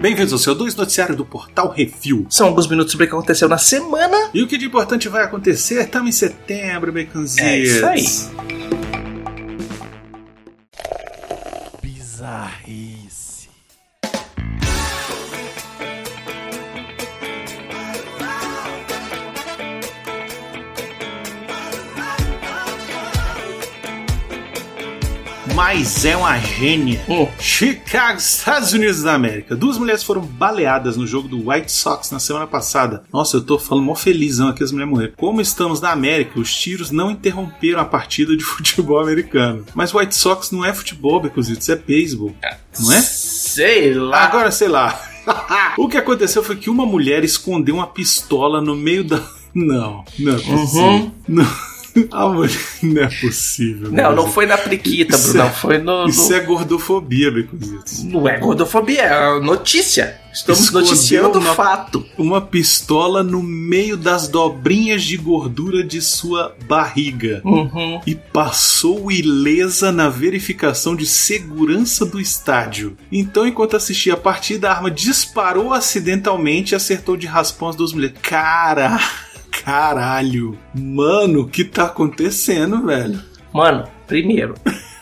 Bem-vindos ao seu 2 noticiário do Portal Refil. São alguns minutos sobre o que aconteceu na semana. E o que de importante vai acontecer? Estamos em setembro, baconzitos. É isso aí. Mas é uma gênia. Hum. Chicago, Estados Unidos da América. Duas mulheres foram baleadas no jogo do White Sox na semana passada. Nossa, eu tô falando mó felizão aqui as mulheres morreram. Como estamos na América, os tiros não interromperam a partida de futebol americano. Mas o White Sox não é futebol, Becozitos, é beisebol. Não é? Sei lá. Agora, sei lá. o que aconteceu foi que uma mulher escondeu uma pistola no meio da. Não, não é. Uhum. Não. A mulher... Não é possível. Não, não foi na priquita, Isso Bruno. é- Foi no. no- Isso é gordofobia, Becozitos. Não é gordofobia, é notícia. Estamos Escondeu noticiando o uma- fato. Uma pistola no meio das dobrinhas de gordura de sua barriga. Uhum. E passou ilesa na verificação de segurança do estádio. Então, enquanto assistia a partida, a arma disparou acidentalmente e acertou de raspão as duas mulheres. Cara, caralho. Mano, o que tá acontecendo, velho? Mano, primeiro,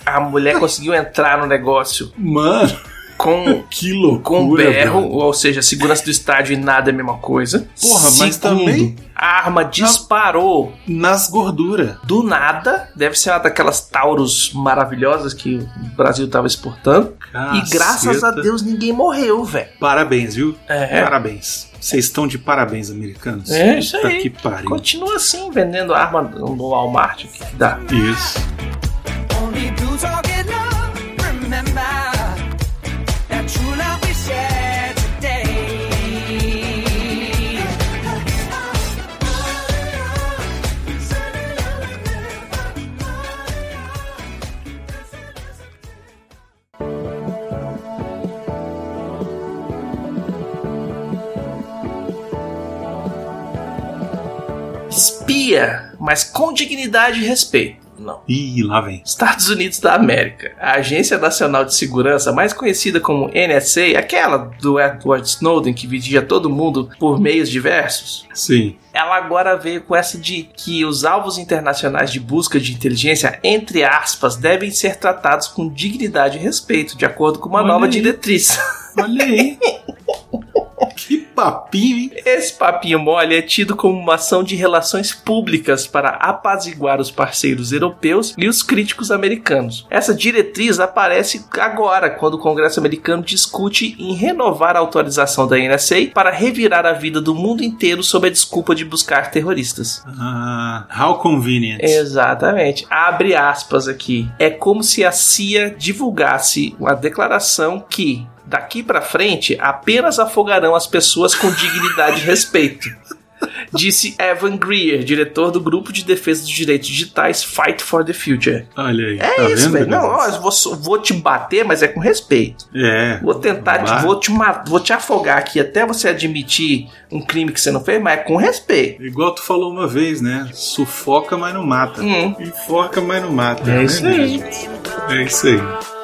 a mulher conseguiu entrar no negócio Mano, com. que loucura. Com berro, velho. ou seja, segurança do estádio e nada é a mesma coisa. Porra, mas Segundo, também- A arma disparou Nas gorduras. do nada. Deve ser uma daquelas Taurus maravilhosas que o Brasil tava exportando. E graças a. Deus ninguém morreu, velho. Parabéns, viu? É. Parabéns. Vocês estão de parabéns, americanos. É, isso Puta aí. que pariu. Continua assim, vendendo arma no Walmart. O que, que dá? Isso. Only Mas com dignidade e respeito. Não. Ih, lá vem. Estados Unidos da América. A Agência Nacional de Segurança, mais conhecida como NSA, aquela do Edward Snowden que vigia todo mundo por meios diversos, Sim. ela agora veio com essa de que os alvos internacionais de busca de inteligência, entre aspas, devem ser tratados com dignidade e respeito, de acordo com uma Olha nova aí. diretriz. Olha aí. que papinho, hein? Esse papinho mole é tido como uma ação de relações públicas para apaziguar os parceiros europeus e os críticos americanos. Essa diretriz aparece agora, quando o Congresso americano discute em renovar a autorização da NSA para revirar a vida do mundo inteiro sob a desculpa de buscar terroristas. Ah, how convenient. Exatamente. Abre aspas aqui. É como se a CIA divulgasse uma declaração que daqui pra frente apenas afogarão as pessoas com dignidade e respeito. Disse Evan Greer, diretor do grupo de defesa dos direitos digitais Fight for the Future. Olha aí. É tá isso, vendo, velho. Não, ó, vou, vou te bater, mas é com respeito. É. Vou tentar, Vai. vou te, vou te afogar aqui até você admitir um crime que você não fez, mas é com respeito. Igual tu falou uma vez, né? Sufoca, mas não mata. Hum. Enforca, mas não mata. É né, isso aí. mesmo? É isso aí.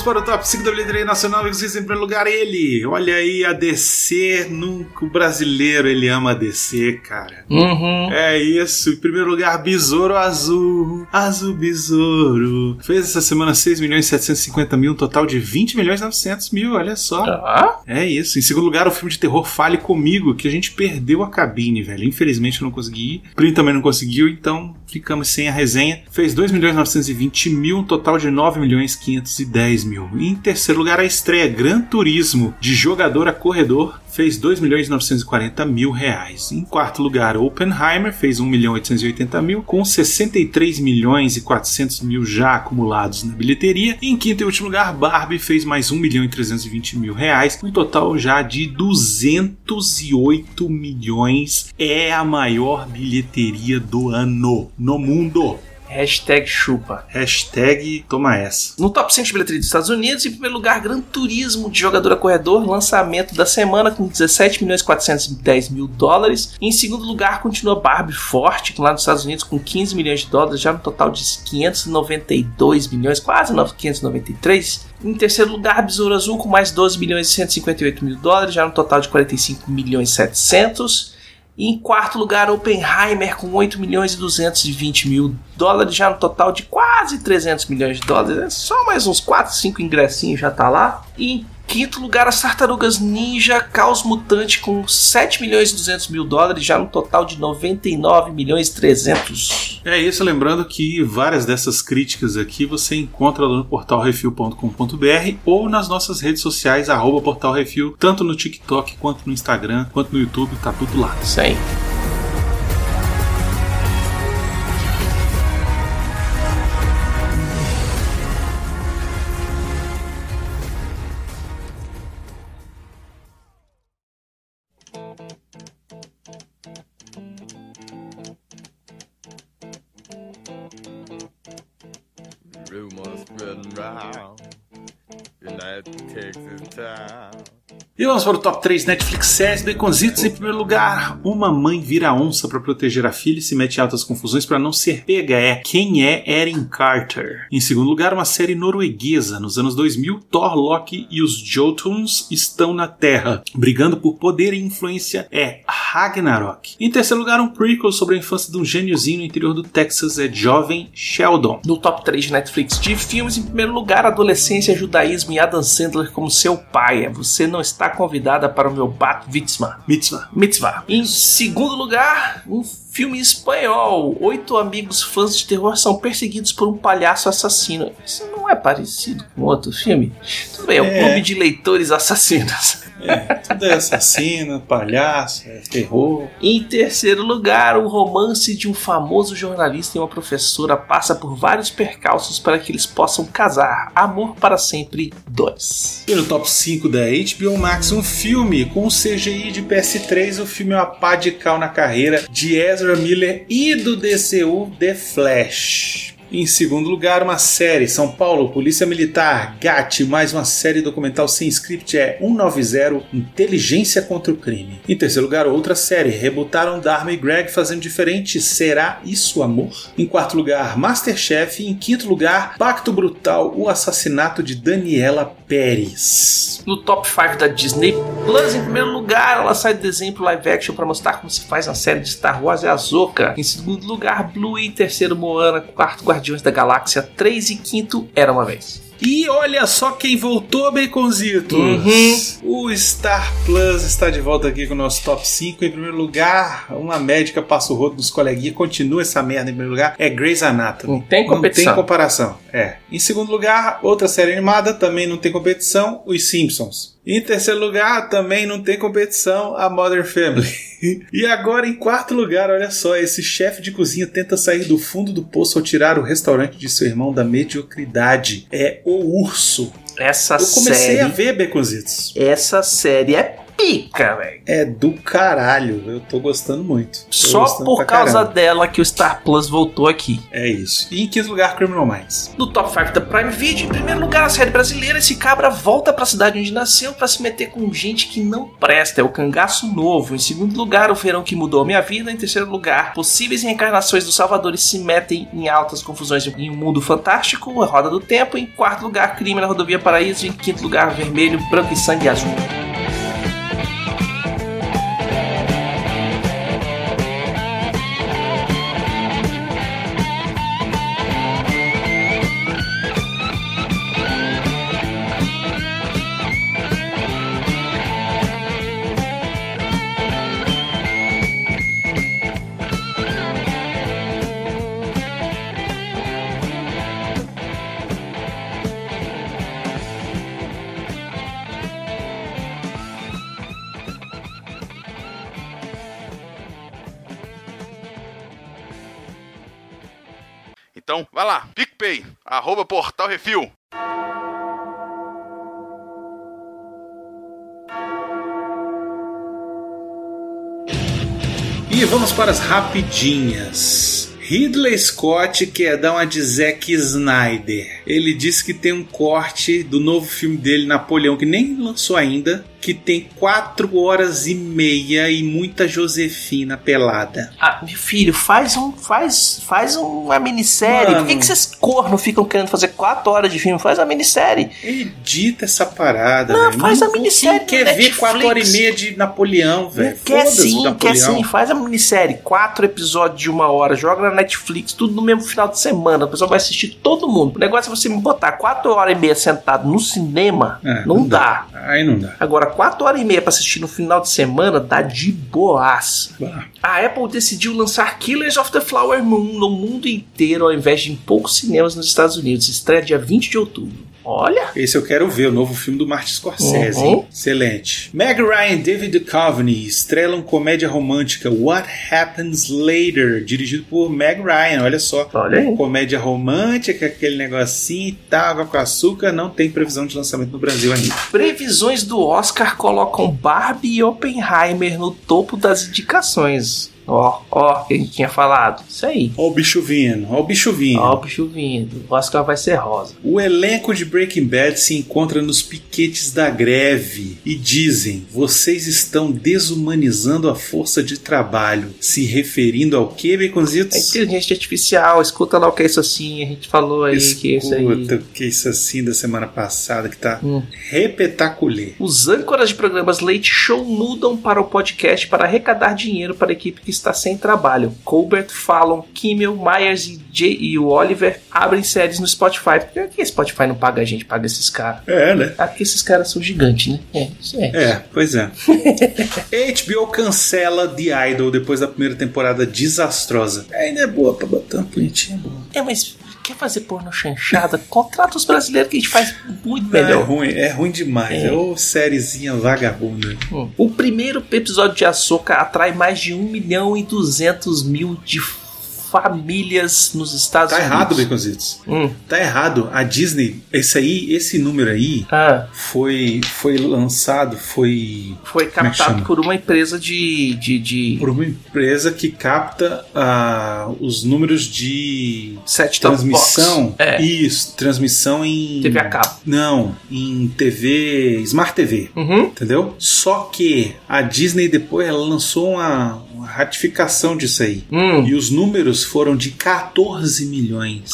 Vamos para o top 5 da bilheteria nacional. E vocês em primeiro lugar, ele. Olha aí, a DC. Nunca o brasileiro ele ama a DC, cara. Uhum. É isso. Em primeiro lugar, Besouro Azul. Azul Besouro. Fez essa semana 6 milhões e 750 mil, um total de 20 milhões e 900 mil. Olha só. Tá. É isso. Em segundo lugar, o filme de terror Fale Comigo, que a gente perdeu a cabine, velho. Infelizmente eu não consegui ir. Plin também não conseguiu, então ficamos sem a resenha. Fez 2 milhões 920 mil, um total de 9 milhões 510 mil. Em terceiro lugar, a estreia Gran Turismo, de jogador a corredor, fez 2 milhões 940 mil reais. Em quarto lugar, Oppenheimer fez 1 milhão 880 mil, com 63 milhões e 400 mil já acumulados na bilheteria. E em quinto e último lugar, Barbie fez mais 1 milhão e 320 mil reais, um total já de 208 milhões. É a maior bilheteria do ano no mundo. Hashtag chupa. Hashtag toma essa. No top 100 de bilheteria dos Estados Unidos, em primeiro lugar, Gran Turismo de jogador a corredor, lançamento da semana com 17 milhões 410 mil dólares. Em segundo lugar, continua Barbie forte, lá nos Estados Unidos com 15 milhões de dólares, já no total de 592 milhões, quase 593. Em terceiro lugar, Besouro Azul com mais 12 milhões e 158 mil dólares, já no total de 45 milhões e 700. E em quarto lugar, Oppenheimer com 8 milhões e 220 mil dólares, já no total de quase 300 milhões de dólares. É só mais uns 4, 5 ingressinhos já tá lá. E em quinto lugar, as Tartarugas Ninja Caos Mutante com 7 milhões e 200 mil dólares, já no total de 99 milhões e 300. É isso, lembrando que várias dessas críticas aqui você encontra lá no portal refil.com.br ou nas nossas redes sociais, arroba portal refil, tanto no TikTok quanto no Instagram, quanto no YouTube, tá tudo lá. Isso aí. chicks in town. E vamos para o top 3 Netflix séries Baconzitos. Em primeiro lugar, uma mãe vira onça para proteger a filha e se mete em altas confusões para não ser pega. É Quem é Erin Carter? Em segundo lugar, uma série norueguesa. Nos anos 2000, Thor, Loki e os Jotuns estão na Terra, brigando por poder e influência. É Ragnarok. Em terceiro lugar, um prequel sobre a infância de um gêniozinho no interior do Texas. É Jovem Sheldon. No top 3 de Netflix de filmes, em primeiro lugar, Adolescência, Judaísmo e Adam Sandler como seu pai. Você não está convidada para o meu Bat Mitzvah. Mitzvah. Mitzvah. Em segundo lugar, um filme espanhol. Oito amigos fãs de terror são perseguidos por um palhaço assassino. Isso não é parecido com outro filme? Tudo bem, é um É. clube de leitores assassinos. É, tudo é assassino, palhaço, é terror. Em terceiro lugar, o romance de um famoso jornalista e uma professora passa por vários percalços para que eles possam casar. Amor para sempre 2. E no top 5 da HBO Max, um filme com CGI de PS3. O filme é uma pá de cal na carreira de Ezra Miller e do DCU The Flash. Em segundo lugar, uma série São Paulo, Polícia Militar, GAT, mais uma série documental sem script é 190 Inteligência contra o Crime. Em terceiro lugar, outra série, rebutaram Dharma e Greg fazendo diferente, Será Isso Amor? Em quarto lugar, Masterchef. E em quinto lugar, Pacto Brutal, o assassinato de Daniela Pérez. No top 5 da Disney Plus, em primeiro lugar, ela sai do exemplo live action para mostrar como se faz na série de Star Wars é a. Em segundo lugar, Blue em terceiro Moana, quarto Guardiões da Galáxia 3 e quinto Era Uma Vez. E olha só quem voltou, Baconzitos! Uhum. O Star Plus está de volta aqui com o nosso top 5. Em primeiro lugar, uma médica passa o rodo dos coleguinhas, continua essa merda em primeiro lugar, é Grey's Anatomy. Não tem competição. Não tem comparação. É. Em segundo lugar, outra série animada, também não tem competição, Os Simpsons. Em terceiro lugar, também não tem competição, a Modern Family. e agora, em quarto lugar, olha só, esse chefe de cozinha tenta sair do fundo do poço ao tirar o restaurante de seu irmão da mediocridade. É o Urso. Essa Eu comecei série. a ver Beconzitos. Essa série é pica, velho. É do caralho. Eu tô gostando muito. Tô Só gostando por causa dela que o Star Plus voltou aqui. É isso. E em quinto lugar, Criminal Minds. No top 5 da Prime Video, em primeiro lugar, a série brasileira, esse cabra volta pra cidade onde nasceu pra se meter com gente que não presta, é o cangaço novo. Em segundo lugar, o verão que mudou a minha vida. Em terceiro lugar, possíveis reencarnações dos salvadores se metem em altas confusões em um mundo fantástico, a roda do tempo. Em quarto lugar, crime na rodovia Paraíso. Em quinto lugar, vermelho, branco e sangue azul. Então, vai lá, PicPay, arroba Portal Refil. E vamos para as rapidinhas. Ridley Scott quer dar uma de Zack Snyder. Ele disse que tem um corte do novo filme dele, Napoleão, que nem lançou ainda, que tem 4 horas e meia e muita Josefina pelada. Ah, meu filho, faz um. Faz, faz uma minissérie. Por que, Mano. que vocês corno ficam querendo fazer 4 horas de filme? Faz uma minissérie. Edita essa parada, Não, faz a Quem minissérie quer no ver? 4 horas e meia de Napoleão, velho? Quer sim, quer sim. Faz a minissérie. Quatro episódios de uma hora. Joga na Netflix, tudo no mesmo final de semana. O pessoal vai assistir todo mundo. O negócio é você me botar quatro horas e meia sentado no cinema. É, não, dá. Aí não dá. Agora, quatro horas e meia pra assistir no final de semana dá de boas. Bah. A Apple decidiu lançar Killers of the Flower Moon no mundo inteiro ao invés de em poucos cinemas nos Estados Unidos. Estreia dia 20 de outubro. Olha, Esse eu quero ver, o novo filme do Martin Scorsese. Uhum. hein? Excelente. Meg Ryan e David Duchovny estrelam comédia romântica What Happens Later, dirigido por Meg Ryan, olha só. olha aí. Comédia romântica, aquele negocinho e tal, água com açúcar, não tem previsão de lançamento no Brasil ainda. Previsões do Oscar colocam Barbie e Oppenheimer no topo das indicações. Ó, ó, que a gente tinha falado. Isso aí. Ó o bicho vindo, ó o bicho vindo. Ó, o bicho vindo. O Oscar vai ser rosa. O elenco de Breaking Bad se encontra nos piquetes da greve e dizem: vocês estão desumanizando a força de trabalho, se referindo ao que, A Baconzitos? inteligência artificial, escuta lá o que é isso assim. A gente falou aí que é isso aí. Escuta o que é isso assim da semana passada que tá Hum. repetaculê. Os âncoras de programas Late Show mudam para o podcast para arrecadar dinheiro para a equipe que está sem trabalho. Colbert, Fallon, Kimmel, Myers e, Jay e o Oliver abrem séries no Spotify. Por que Spotify não paga a gente, paga esses caras? É, né? Ah, porque esses caras são gigantes, né? É, isso é. É, pois é. HBO cancela The Idol depois da primeira temporada desastrosa. Ainda é boa pra botar uma bonitinha boa. É, mas quer fazer porno chanchada? Contrata os brasileiros que a gente faz muito Não, é melhor. ruim, é ruim demais. É. É, ô sériezinha vagabunda. Hum. O primeiro episódio de Ahsoka atrai mais de 1 milhão e 200 mil de famílias nos Estados Tá Unidos. errado, Baconzitos. Hum. Tá errado. A Disney, esse aí, esse número aí Ah, foi, foi lançado, foi foi é captado chama? por uma empresa de. de, de por uma empresa que capta ah, os números de set transmissão. É, Isso, transmissão em TV a cabo. Não, em TV, Smart TV. Uhum. Entendeu? Só que a Disney depois ela lançou uma ratificação disso aí. Hum. E os números foram de 14 milhões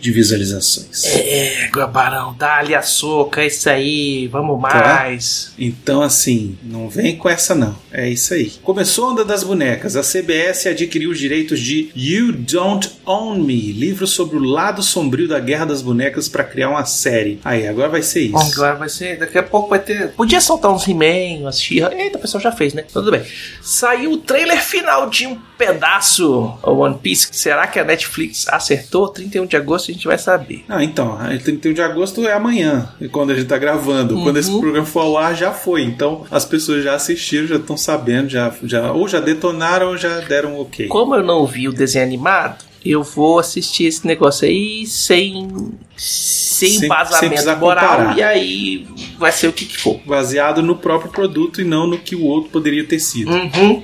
de visualizações. É, Guabarão, dá-lhe a soca, é isso aí, vamos mais. Então, assim, não vem com essa não. É isso aí. Começou a onda das bonecas. A CBS adquiriu os direitos de You Don't Own Me, livro sobre o lado sombrio da Guerra das Bonecas para criar uma série. Aí, agora vai ser Bom, isso. agora vai ser. Daqui a pouco vai ter. Podia soltar uns He-Man, umas She-Ra. Eita, o pessoal já fez, né? Tudo bem. Saiu o trailer final de um pedaço o One Piece. Será que a Netflix acertou? 31 de agosto a gente vai saber. Ah, então, a 31 de agosto é amanhã, e quando a gente tá gravando. Uhum. Quando esse programa for ao ar, já foi. Então, as pessoas já assistiram, já estão sabendo, já, já, ou já detonaram ou já deram ok. Como eu não vi o desenho animado, eu vou assistir esse negócio aí sem. Sem, Sem- sem embasamento precisar moral. comparar. E aí vai ser o que, que for. Baseado no próprio produto e não no que o outro poderia ter sido. Uhum.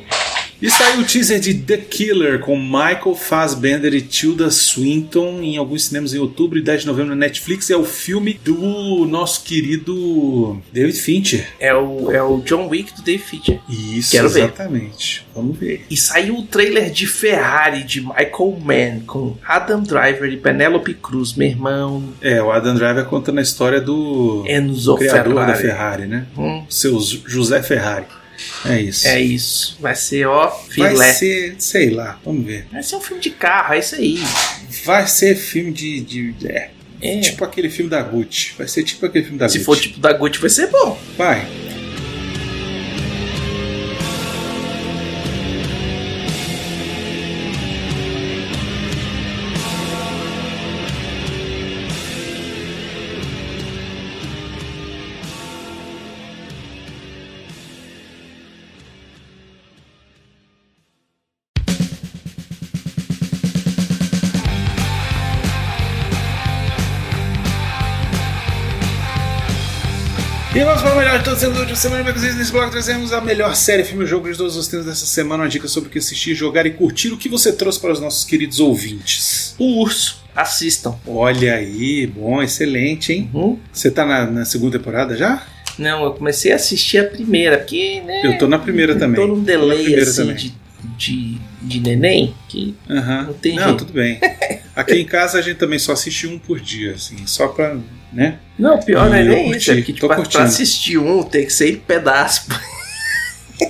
E saiu o teaser de The Killer com Michael Fassbender e Tilda Swinton em alguns cinemas em outubro e 10 de novembro na Netflix. É o filme do nosso querido David Fincher. É, o, é o John Wick do Dave Fincher. Isso, Quero ver. exatamente. Vamos ver. E saiu o trailer de Ferrari de Michael Mann com Adam Driver e Penelope Cruz, meu irmão. É, o Adam Driver contando a história do Enzo criador Ferrari. da Ferrari, né? Hum, Seu José Ferrari. É isso. é isso. Vai ser, ó, Vai filé. ser, sei lá, vamos ver. Vai ser um filme de carro, é isso aí. Vai ser filme de. de é, É. Tipo aquele filme da Gucci. Vai ser tipo aquele filme da Se Gucci. for tipo da Gucci, vai ser bom. Vai. Vamos para o melhor de todos os última semana. Inclusive, nesse bloco trazemos a melhor série, filme, jogo de todos os tempos dessa semana. Uma dica sobre o que assistir, jogar e curtir. O que você trouxe para os nossos queridos ouvintes? O urso. Assistam. Olha aí, bom, excelente, hein? Uhum. Você tá na, na segunda temporada já? Não, eu comecei a assistir a primeira, porque, né? Eu tô na primeira também. Tô num Tô delay primeira assim de, de, de neném, que Aham. Não tem Não, jeito. tudo bem. Aqui em casa a gente também só assiste um por dia, assim, só pra, né? Não, pior não é nem isso. É que, tô tipo, pra, curtindo. pra assistir um tem que ser em pedaço.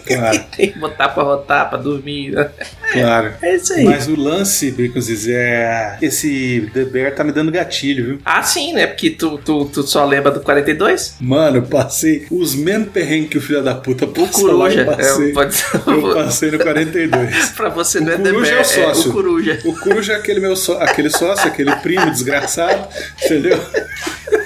Claro, tem que botar pra rotar, pra dormir. né? claro. É isso aí. Mas o lance, Baconziz, é. Esse The Bear tá me dando gatilho, viu? Ah, sim, né? Porque tu, tu, tu só lembra do 42? Mano, eu passei os mesmos perrengues que o filho da puta Coruja. eu passei. É, pode ser. Eu passei no 42. pra você O não é The é o sócio. o Coruja. O Coruja é aquele meu só, aquele sócio, aquele primo desgraçado, entendeu?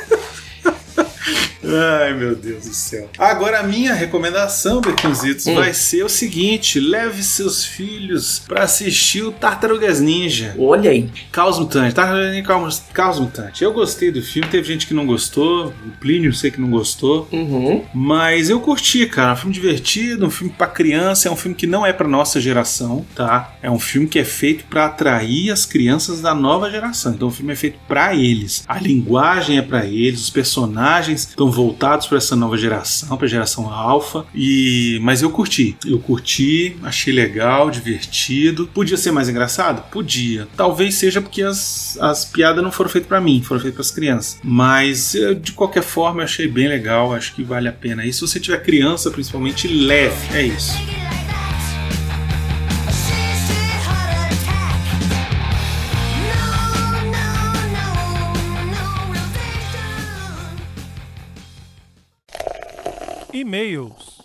Ai, meu Deus do céu. Agora a minha recomendação, Beconzitos, Hum. vai ser o seguinte: leve seus filhos pra assistir o Tartarugas Ninja. Olha aí. Caos Mutante, Tartarugas Ninja Caos, Caos Mutante. Eu gostei do filme, teve gente que não gostou, o Plínio eu sei que não gostou. Uhum. Mas eu curti, cara. É um filme divertido, um filme pra criança, é um filme que não é pra nossa geração, tá? É um filme que é feito pra atrair as crianças da nova geração. Então o filme é feito pra eles. A linguagem é pra eles, os personagens estão voltados pra essa nova geração, pra geração alfa. E mas eu curti. Eu curti, achei legal, divertido. Podia ser mais engraçado? Podia. Talvez seja porque as, as piadas não foram feitas pra mim, foram feitas pras crianças. Mas eu, de qualquer forma eu achei bem legal, acho que vale a pena. E se você tiver criança, principalmente, leve. É isso. E-mails.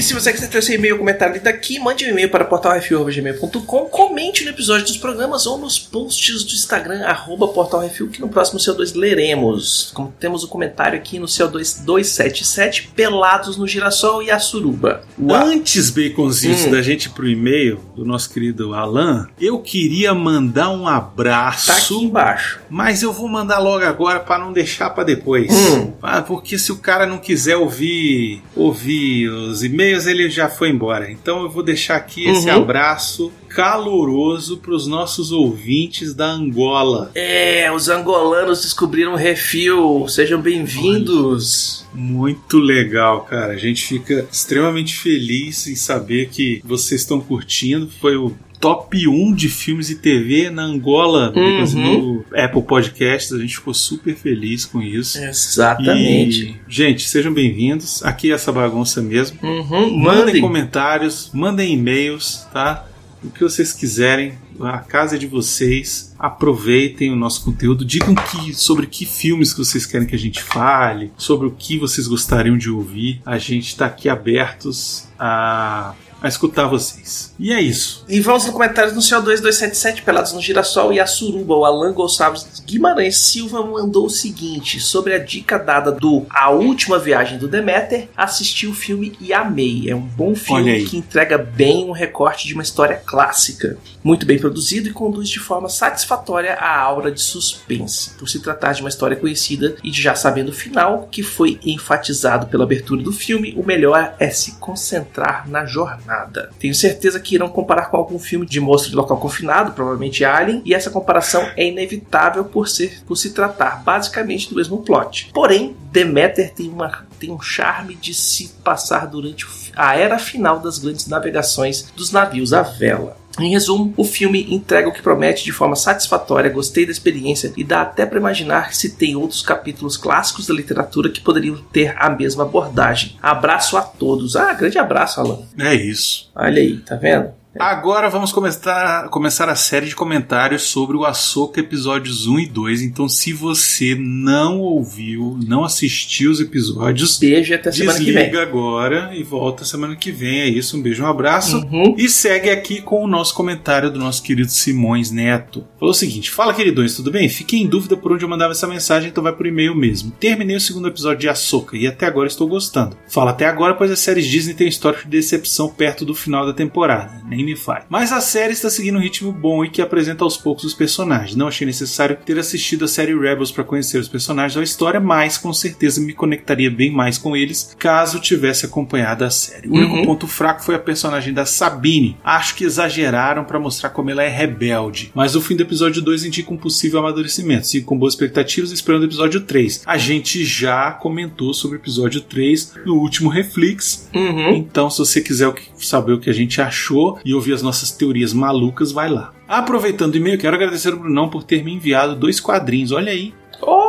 E se você quiser ter seu e-mail comentário lido aqui, mande um e-mail para portalrefil.gmail.com, comente no episódio dos programas ou nos posts do Instagram, arroba portalrefil, que no próximo CO2 leremos. Como temos o comentário aqui no CO2 277, Pelados no Girassol e a Suruba. Antes, Baconzitos, Hum. da gente ir pro e-mail do nosso querido Alan, eu queria mandar um abraço. Tá aqui embaixo. Mas eu vou mandar logo agora pra não deixar pra depois. Hum. Ah, porque se o cara não quiser ouvir ouvir os e-mails, ele já foi embora. Então eu vou deixar aqui esse Uhum. abraço caloroso pros nossos ouvintes da Angola. É, os angolanos descobriram o refil. Sejam bem-vindos. Muito legal, cara. A gente fica extremamente feliz em saber que vocês estão curtindo. Foi o top 1 de filmes e TV na Angola Uhum. no Apple Podcasts. A gente ficou super feliz com isso. Exatamente. E, gente, sejam bem-vindos. Aqui é essa bagunça mesmo. Uhum. Mandem Mandem. comentários, mandem e-mails, tá? O que vocês quiserem, a casa é de vocês. Aproveitem o nosso conteúdo, digam que, sobre que filmes que vocês querem que a gente fale, sobre o que vocês gostariam de ouvir. A gente está aqui abertos a, a escutar vocês. E é isso. E vamos no comentário no CO2 277, Pelados no Girassol e a Suruba. O Alan Gonçalves Guimarães Silva mandou o seguinte: sobre a dica dada do A Última Viagem do Deméter, assisti o filme e amei. É um bom filme que entrega bem um recorte de uma história clássica. Muito bem produzido e conduz de forma satisfatória a aura de suspense. Por se tratar de uma história conhecida e de já sabendo o final, que foi enfatizado pela abertura do filme, o melhor é se concentrar na jornada. Tenho certeza que irão comparar com algum filme de monstro de local confinado, provavelmente Alien, e essa comparação é inevitável por, ser, por se tratar basicamente do mesmo plot. Porém, Demeter tem, uma, tem um charme de se passar durante a era final das grandes navegações dos navios à vela. Em resumo, o filme entrega o que promete de forma satisfatória, gostei da experiência e dá até para imaginar se tem outros capítulos clássicos da literatura que poderiam ter a mesma abordagem. Abraço a todos. Ah, grande abraço, Alan. É isso. Olha aí, tá vendo? Agora vamos começar, começar a série de comentários sobre o Ahsoka episódios 1 e 2. Então, se você não ouviu, não assistiu os episódios, Beijo até semana que vem. desliga agora e volta semana que vem. É isso, um beijo, um abraço. Uhum. E segue aqui com o nosso comentário do nosso querido Simões Neto. Falou o seguinte: Fala, queridões, tudo bem? Fiquei em dúvida por onde eu mandava essa mensagem, então vai por e-mail mesmo. Terminei o segundo episódio de Ahsoka e até agora estou gostando. Fala até agora, pois as séries Disney têm histórico de decepção perto do final da temporada. Nem anime faz. Mas a série está seguindo um ritmo bom e que apresenta aos poucos os personagens. Não achei necessário ter assistido a série Rebels para conhecer os personagens da história, mas com certeza me conectaria bem mais com eles caso tivesse acompanhado a série. O único Uhum. ponto fraco foi a personagem da Sabine. Acho que exageraram para mostrar como ela é rebelde, mas o fim do episódio 2 indica um possível amadurecimento. Sigo com boas expectativas esperando o episódio 3. A gente já comentou sobre o episódio 3 no último Reflex, Uhum. então, se você quiser o que- saber o que a gente achou e ouvir as nossas teorias malucas, vai lá. Aproveitando o e-mail, quero agradecer ao Brunão por ter me enviado dois quadrinhos. Olha aí: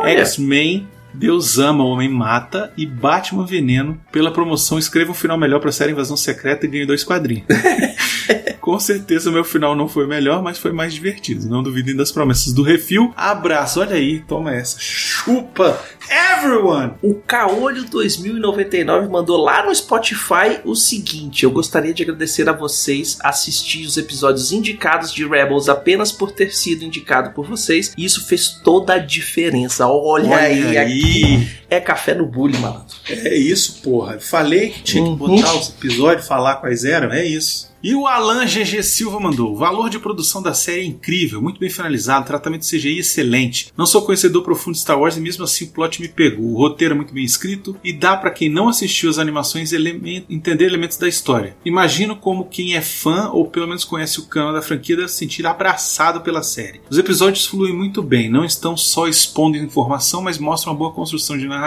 X-Men, Deus Ama, Homem Mata e Batman Veneno. Pela promoção, escreva um final melhor para a série Invasão Secreta e ganhe dois quadrinhos. Com certeza meu final não foi melhor, mas foi mais divertido. Não duvidem das promessas do refil. Abraço, olha aí, toma essa. Chupa! Everyone! o Caolho 2099 mandou lá no Spotify o seguinte: Eu gostaria de agradecer a vocês assistir os episódios indicados de Rebels apenas por ter sido indicado por vocês. E isso fez toda a diferença. Olha, aí, aqui é café no bullying, malandro. É isso, porra. Falei que tinha que Uhum. botar os episódios, falar quais eram. É isso. E o Alan GG Silva mandou: o valor de produção da série é incrível, muito bem finalizado, tratamento CGI excelente. Não sou conhecedor profundo de Star Wars e mesmo assim o plot me pegou. O roteiro é muito bem escrito e dá pra quem não assistiu as animações elemen- entender elementos da história. Imagino como quem é fã ou pelo menos conhece o cano da franquia deve se sentir abraçado pela série. Os episódios fluem muito bem, não estão só expondo informação, mas mostram uma boa construção de narrativa,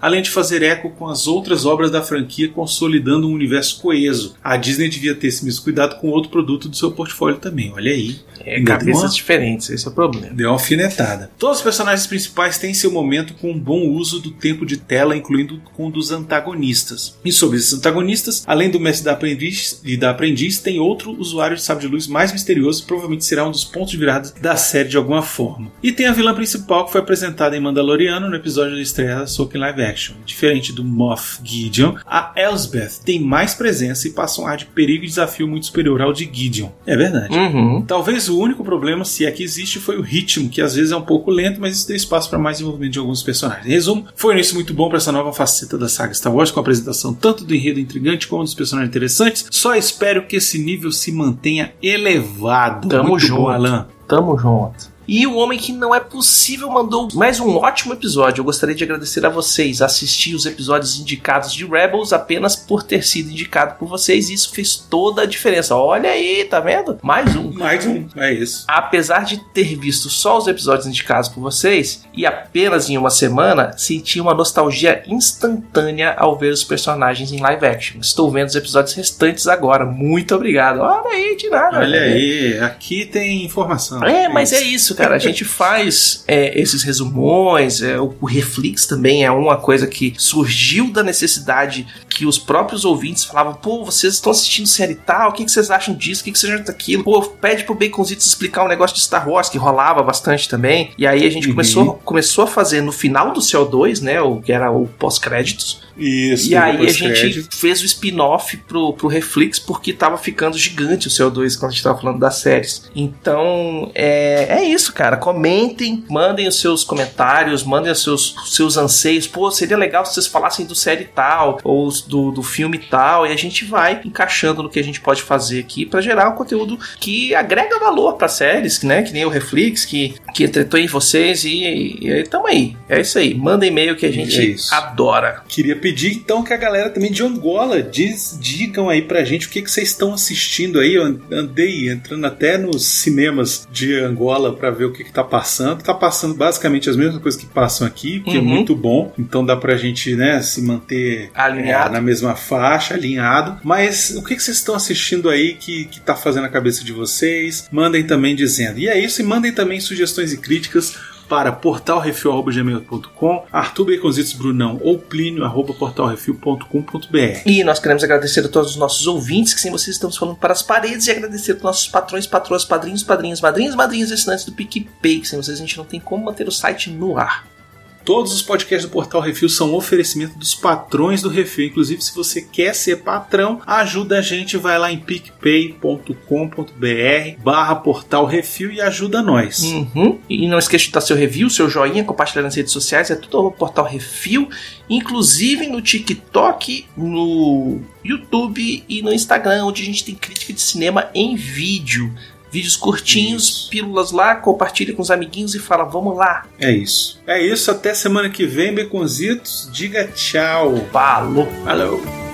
além de fazer eco com as outras obras da franquia, consolidando um universo coeso. A Disney devia ter esse mesmo cuidado com outro produto do seu portfólio também. Olha aí. É cabeças uma- diferentes, esse é o problema. Deu uma alfinetada. Todos os personagens principais têm seu momento com um bom uso do tempo de tela, incluindo com o dos antagonistas. E sobre esses antagonistas, além do mestre da aprendiz e da aprendiz, tem outro usuário de sabre de luz mais misterioso, provavelmente será um dos pontos de virada da série de alguma forma. E tem a vilã principal que foi apresentada em Mandaloriano no episódio da estreia da Soca em live action. Diferente do Moff Gideon, a Elsbeth tem mais presença e passa um ar de perigo e desafio muito superior ao de Gideon. É verdade. Uhum. Talvez o único problema, se é que existe, foi o ritmo, que às vezes é um pouco lento, mas isso deu espaço para mais desenvolvimento de alguns personagens. Em resumo, foi um início muito bom para essa nova faceta da saga Star Wars, com a apresentação tanto do enredo intrigante como dos personagens interessantes. Só espero que esse nível se mantenha elevado. Tamo muito junto. bom, Alan. Tamo junto. E o Homem que Não É Possível mandou mais um ótimo episódio. Eu gostaria de agradecer a vocês. Assisti os episódios indicados de Rebels apenas por ter sido indicado por vocês. E isso fez toda a diferença. Olha aí, tá vendo? Mais um. Mais um, é isso. Apesar de ter visto só os episódios indicados por vocês, e apenas em uma semana, senti uma nostalgia instantânea ao ver os personagens em live action. Estou vendo os episódios restantes agora. Muito obrigado. Olha aí, de nada. Olha aí, aqui tem informação. É, mas é isso, cara. A gente faz é, esses resumões. é, o, o Reflex também é uma coisa que surgiu da necessidade que os próprios ouvintes falavam: pô, vocês estão assistindo série tal, o que, que vocês acham disso? O que, que vocês acham daquilo? Pô, pede pro Baconzitos explicar um negócio de Star Wars, que rolava bastante também. E aí a gente Uhum. começou, começou a fazer no final do CO2, né? O que era o pós-créditos. Isso, E aí a gente fez o spin-off pro, pro Reflex porque tava ficando gigante o CO2 quando a gente tava falando das séries. Então, é, é isso, cara. Comentem, mandem os seus comentários, mandem os seus, seus anseios. Pô, seria legal se vocês falassem do série tal, ou do, do filme tal, e a gente vai encaixando no que a gente pode fazer aqui pra gerar um conteúdo que agrega valor pra séries, né? Que nem o Reflex, que, que entretou em vocês e, e, tamo aí. É isso aí. Manda e-mail que a É gente isso. adora. Queria pedir então que a galera também de Angola diz, digam aí pra gente o que, que vocês estão assistindo aí. Eu andei entrando até nos cinemas de Angola pra ver o que, que tá passando. Tá passando basicamente as mesmas coisas que passam aqui, que é Uhum. muito bom. Então dá pra gente né, se manter Alinhado. é, na mesma faixa, alinhado. Mas o que, que vocês estão assistindo aí que, que tá fazendo a cabeça de vocês? Mandem também dizendo. E é isso, e mandem também sugestões e críticas para portalrefil.gmail.com, Arthur Baconzitos Brunão ou Plínio arroba portalrefil.com.br. E nós queremos agradecer a todos os nossos ouvintes, que sem vocês estamos falando para as paredes, e agradecer aos nossos patrões, patroas, padrinhos, padrinhos, madrinhas e assinantes do PicPay, que sem vocês a gente não tem como manter o site no ar. Todos os podcasts do Portal Refil são oferecimento dos patrões do Refil. Inclusive, se você quer ser patrão, ajuda a gente, vai lá em picpay.com.br barra Portal Refil e ajuda nós. Uhum. E não esqueça de dar seu review, seu joinha, compartilhar nas redes sociais, é tudo o Portal Refil, inclusive no TikTok, no YouTube e no Instagram, onde a gente tem crítica de cinema em vídeo. Vídeos curtinhos, Isso. pílulas lá, compartilha com os amiguinhos e fala, vamos lá. É isso. É isso, até semana que vem, Beconzitos. Diga tchau. Falou! Falou!